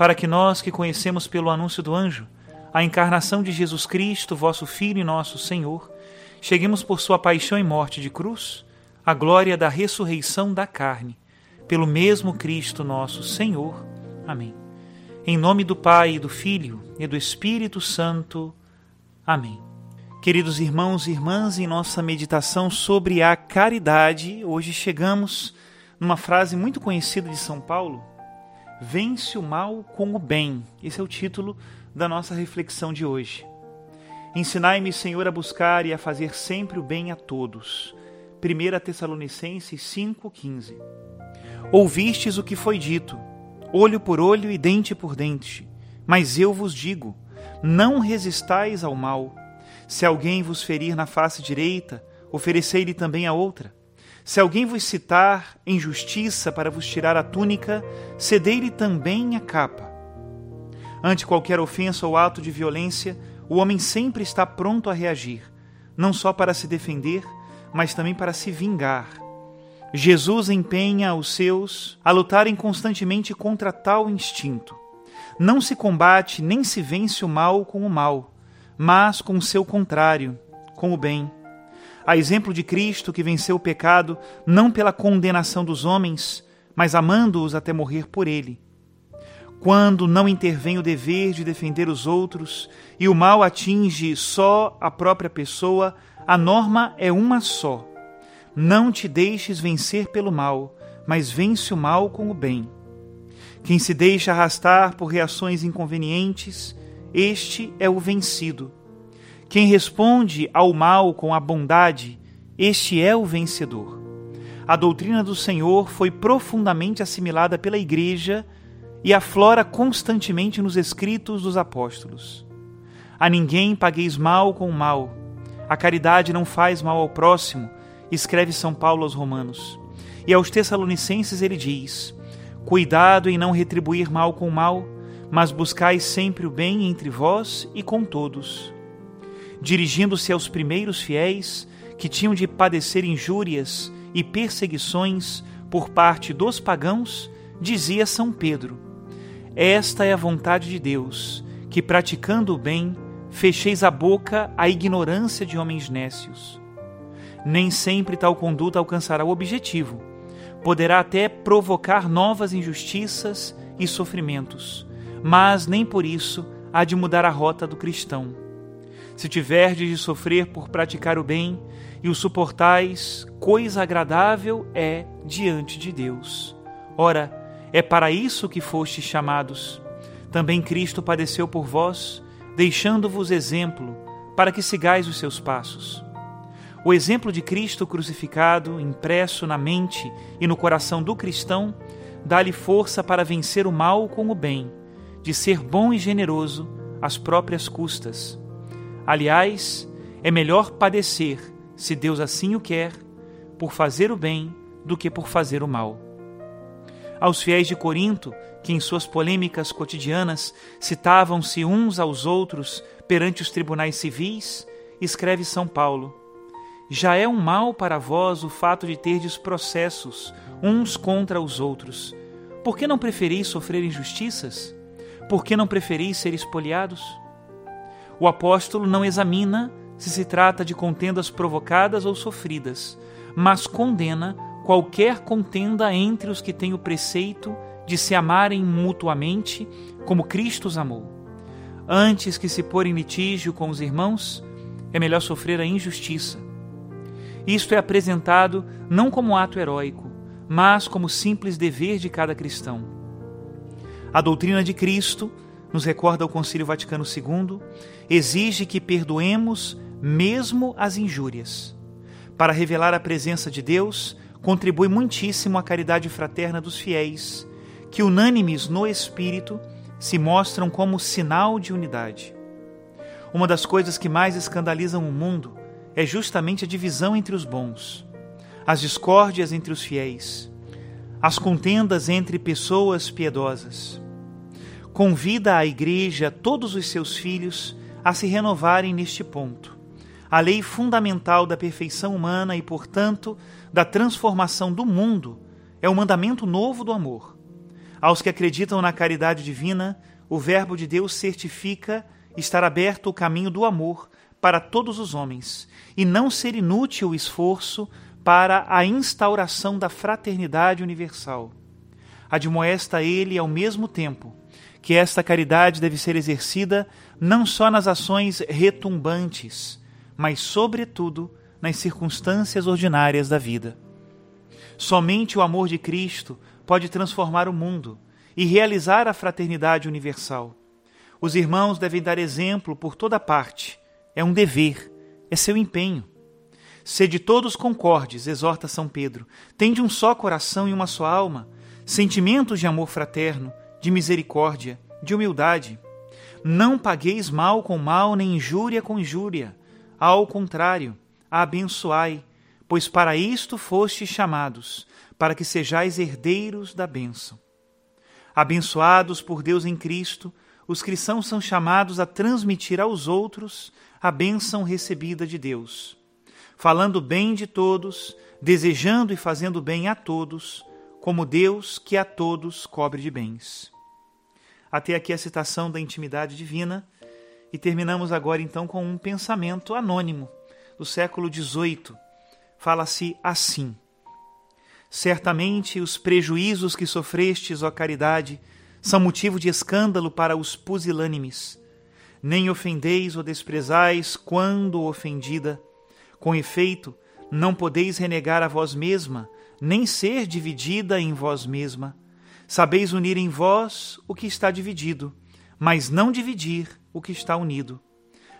para que nós que conhecemos pelo anúncio do anjo a encarnação de Jesus Cristo, vosso Filho e nosso Senhor, cheguemos por sua paixão e morte de cruz à glória da ressurreição da carne, pelo mesmo Cristo nosso Senhor. Amém. Em nome do Pai, e do Filho e do Espírito Santo. Amém. Queridos irmãos e irmãs, em nossa meditação sobre a caridade, hoje chegamos numa frase muito conhecida de São Paulo, Vence o mal com o bem. Esse é o título da nossa reflexão de hoje. Ensinai-me, Senhor, a buscar e a fazer sempre o bem a todos. 1 Tessalonicenses 5,15 Ouvistes o que foi dito, olho por olho e dente por dente. Mas eu vos digo: não resistais ao mal. Se alguém vos ferir na face direita, oferecei-lhe também a outra. Se alguém vos citar em justiça para vos tirar a túnica, cedei-lhe também a capa. Ante qualquer ofensa ou ato de violência, o homem sempre está pronto a reagir, não só para se defender, mas também para se vingar. Jesus empenha os seus a lutarem constantemente contra tal instinto. Não se combate nem se vence o mal com o mal, mas com o seu contrário, com o bem a exemplo de Cristo que venceu o pecado não pela condenação dos homens, mas amando-os até morrer por ele. Quando não intervém o dever de defender os outros e o mal atinge só a própria pessoa, a norma é uma só. Não te deixes vencer pelo mal, mas vence o mal com o bem. Quem se deixa arrastar por reações inconvenientes, este é o vencido. Quem responde ao mal com a bondade, este é o vencedor. A doutrina do Senhor foi profundamente assimilada pela Igreja e aflora constantemente nos escritos dos apóstolos. A ninguém pagueis mal com mal. A caridade não faz mal ao próximo, escreve São Paulo aos Romanos. E aos Tessalonicenses ele diz: Cuidado em não retribuir mal com mal, mas buscai sempre o bem entre vós e com todos dirigindo-se aos primeiros fiéis que tinham de padecer injúrias e perseguições por parte dos pagãos, dizia São Pedro: Esta é a vontade de Deus, que praticando o bem, fecheis a boca à ignorância de homens nécios. Nem sempre tal conduta alcançará o objetivo. Poderá até provocar novas injustiças e sofrimentos, mas nem por isso há de mudar a rota do cristão se tiverdes de sofrer por praticar o bem e o suportais, coisa agradável é diante de Deus. Ora, é para isso que fostes chamados. Também Cristo padeceu por vós, deixando-vos exemplo, para que sigais os seus passos. O exemplo de Cristo crucificado, impresso na mente e no coração do cristão, dá-lhe força para vencer o mal com o bem, de ser bom e generoso às próprias custas Aliás, é melhor padecer, se Deus assim o quer, por fazer o bem do que por fazer o mal. Aos fiéis de Corinto, que em suas polêmicas cotidianas citavam-se uns aos outros perante os tribunais civis, escreve São Paulo: Já é um mal para vós o fato de terdes processos uns contra os outros. Por que não preferis sofrer injustiças? Por que não preferis ser espoliados? O apóstolo não examina se se trata de contendas provocadas ou sofridas, mas condena qualquer contenda entre os que têm o preceito de se amarem mutuamente como Cristo os amou. Antes que se pôr em litígio com os irmãos, é melhor sofrer a injustiça. Isto é apresentado não como ato heróico, mas como simples dever de cada cristão. A doutrina de Cristo, nos recorda o Concílio Vaticano II, exige que perdoemos mesmo as injúrias. Para revelar a presença de Deus, contribui muitíssimo a caridade fraterna dos fiéis, que unânimes no Espírito se mostram como sinal de unidade. Uma das coisas que mais escandalizam o mundo é justamente a divisão entre os bons, as discórdias entre os fiéis, as contendas entre pessoas piedosas. Convida a Igreja todos os seus filhos a se renovarem neste ponto. A lei fundamental da perfeição humana e, portanto, da transformação do mundo é o mandamento novo do amor aos que acreditam na caridade divina, o Verbo de Deus certifica estar aberto o caminho do amor para todos os homens e não ser inútil o esforço para a instauração da fraternidade universal. Admoesta ele ao mesmo tempo que esta caridade deve ser exercida não só nas ações retumbantes, mas, sobretudo, nas circunstâncias ordinárias da vida. Somente o amor de Cristo pode transformar o mundo e realizar a fraternidade universal. Os irmãos devem dar exemplo por toda parte. É um dever, é seu empenho. Sede todos concordes, exorta São Pedro. Tende um só coração e uma só alma, sentimentos de amor fraterno, de misericórdia, de humildade. Não pagueis mal com mal, nem injúria com injúria. Ao contrário, abençoai, pois para isto fostes chamados, para que sejais herdeiros da bênção. Abençoados por Deus em Cristo, os cristãos são chamados a transmitir aos outros a bênção recebida de Deus, falando bem de todos, desejando e fazendo bem a todos, como Deus que a todos cobre de bens. Até aqui a citação da intimidade divina, e terminamos agora então com um pensamento anônimo do século XVIII. Fala-se assim. Certamente os prejuízos que sofrestes, ó caridade, são motivo de escândalo para os pusilânimes. Nem ofendeis ou desprezais quando ofendida. Com efeito, não podeis renegar a vós mesma, nem ser dividida em vós mesma. Sabeis unir em vós o que está dividido, mas não dividir o que está unido.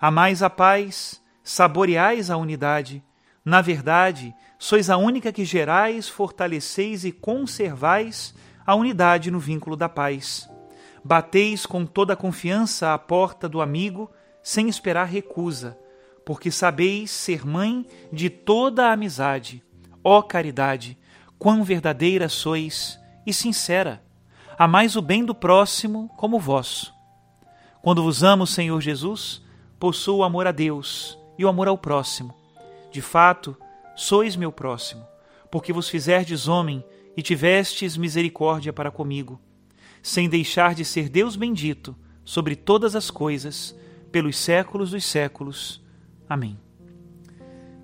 Amais a paz, saboreais a unidade. Na verdade, sois a única que gerais, fortaleceis e conservais a unidade no vínculo da paz. Bateis com toda a confiança à porta do amigo, sem esperar recusa, porque sabeis ser mãe de toda a amizade. Ó caridade, quão verdadeira sois e sincera! Amais o bem do próximo como vosso. Quando vos amo, Senhor Jesus, possuo o amor a Deus e o amor ao próximo. De fato, sois meu próximo, porque vos fizerdes homem e tivestes misericórdia para comigo, sem deixar de ser Deus bendito sobre todas as coisas, pelos séculos dos séculos. Amém.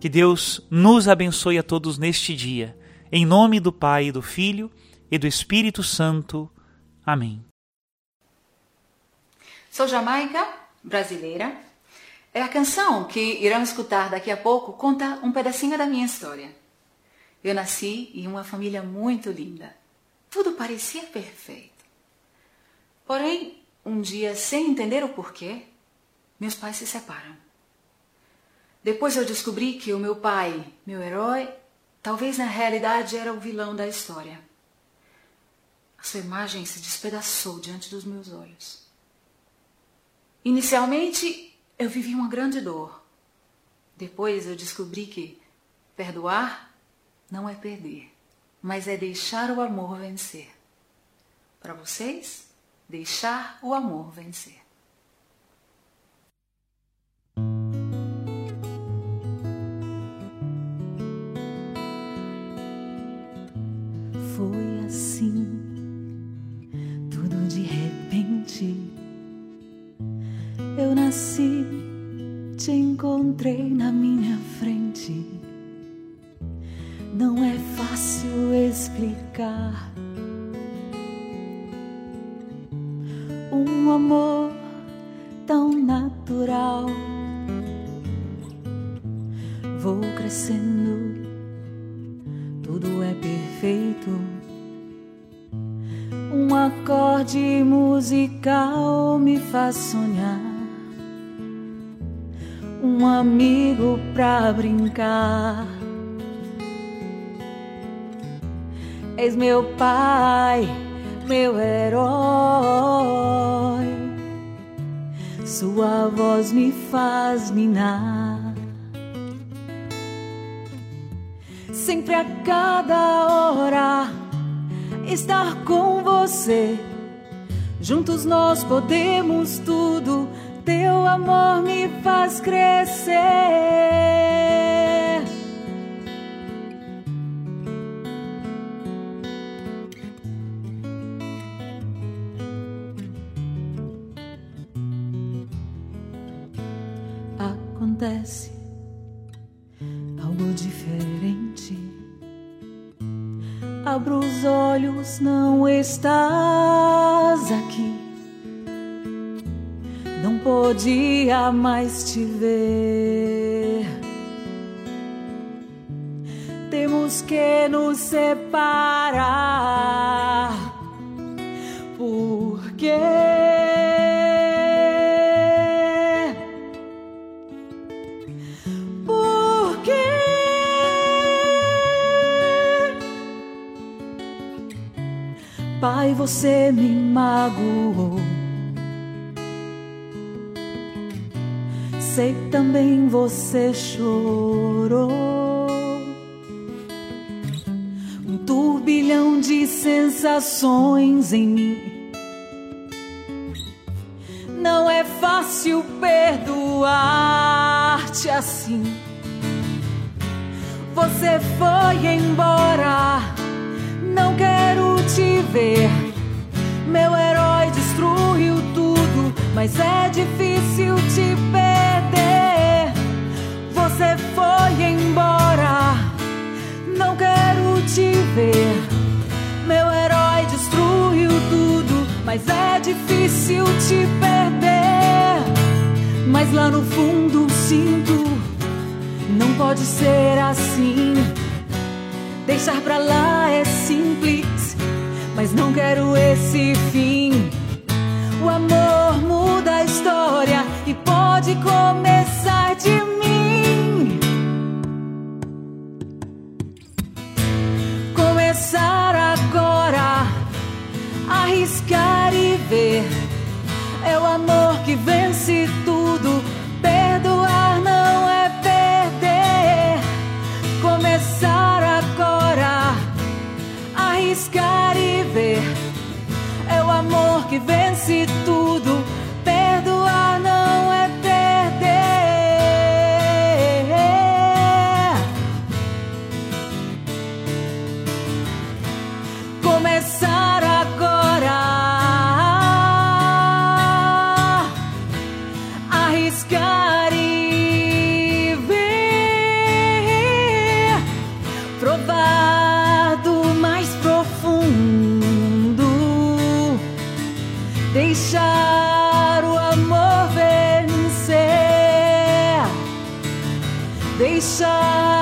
Que Deus nos abençoe a todos neste dia, em nome do Pai, do Filho e do Espírito Santo. Amém. Sou Jamaica, brasileira é a canção que irão escutar daqui a pouco conta um pedacinho da minha história. Eu nasci em uma família muito linda. Tudo parecia perfeito. Porém, um dia, sem entender o porquê, meus pais se separam. Depois eu descobri que o meu pai, meu herói, talvez na realidade era o vilão da história. A sua imagem se despedaçou diante dos meus olhos. Inicialmente, eu vivi uma grande dor. Depois eu descobri que perdoar não é perder, mas é deixar o amor vencer. Para vocês, deixar o amor vencer. foi assim, tudo de repente. Eu nasci, te encontrei na minha frente. Não é fácil explicar um amor tão natural. Vou crescendo tudo é perfeito. Um acorde musical me faz sonhar. Um amigo pra brincar. És meu pai, meu herói. Sua voz me faz ninar. Sempre a cada hora estar com você. Juntos nós podemos tudo. Teu amor me faz crescer. Acontece Abro os olhos, não estás aqui. Não podia mais te ver. Temos que nos separar. Por Você me magoou. Sei também você chorou. Um turbilhão de sensações em mim. Não é fácil perdoar-te assim. Você foi embora, não quero te ver. Meu herói destruiu tudo, mas é difícil te perder. Você foi embora, não quero te ver. Meu herói destruiu tudo, mas é difícil te perder. Mas lá no fundo sinto, não pode ser assim. Deixar pra lá é simples, mas não quero esse fim. O amor muda a história e pode começar deixar